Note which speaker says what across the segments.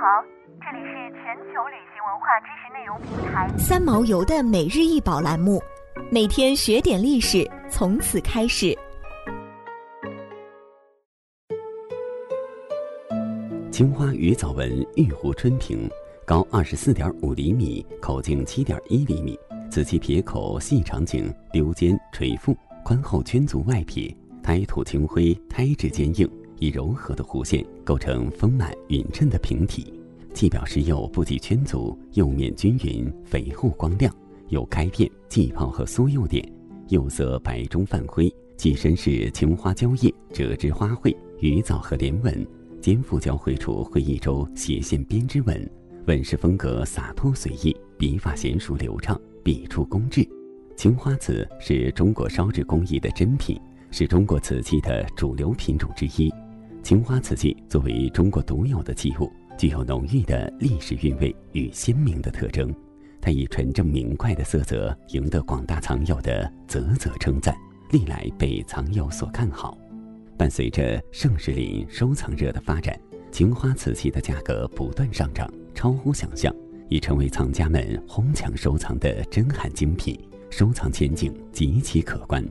Speaker 1: 好，这里是全球旅行文化知识内容平台
Speaker 2: 三毛游的每日一宝栏目，每天学点历史，从此开始。
Speaker 3: 青花鱼藻纹玉壶春瓶，高二十四点五厘米，口径七点一厘米，瓷器撇口细长颈，溜肩垂腹，宽厚圈足外撇，胎土青灰，胎质坚硬。以柔和的弧线构成丰满匀称的瓶体，器表石釉不及圈足，釉面均匀肥厚光亮，有开片、气泡和缩釉点，釉色白中泛灰，器身是青花蕉叶折枝花卉、鱼藻和莲纹，肩腹交汇处绘一周斜线编织纹，纹饰风格洒脱随意，笔法娴熟流畅，笔触工致。青花瓷是中国烧制工艺的珍品，是中国瓷器的主流品种之一。青花瓷器作为中国独有的器物，具有浓郁的历史韵味与鲜明的特征。它以纯正明快的色泽赢得广大藏友的啧啧称赞，历来被藏友所看好。伴随着盛世林收藏热的发展，青花瓷器的价格不断上涨，超乎想象，已成为藏家们哄抢收藏的珍罕精品，收藏前景极其可观。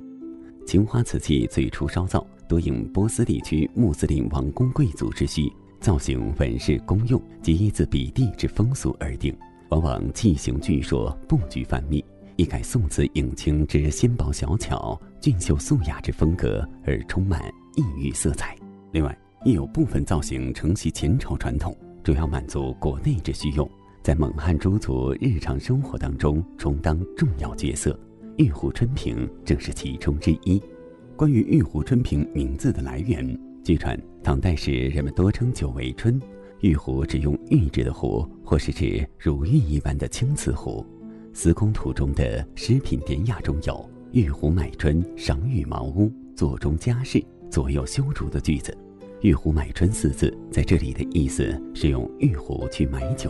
Speaker 3: 青花瓷器最初烧造。多应波斯地区穆斯林王公贵族之需，造型、纹饰、功用及依自笔地之风俗而定，往往器形巨硕，布局繁密，一改宋瓷影青之纤薄小巧、俊秀素雅之风格，而充满异域色彩。另外，亦有部分造型承袭前朝传统，主要满足国内之需用，在蒙汉诸族日常生活当中充当重要角色。玉壶春瓶正是其中之一。关于玉壶春瓶名字的来源，据传唐代时人们多称酒为春，玉壶指用玉制的壶，或是指如玉一般的青瓷壶。司空图中的诗品典雅中有“玉壶买春，赏玉茅屋，坐中佳事，左右修竹”的句子。玉壶买春四字在这里的意思是用玉壶去买酒。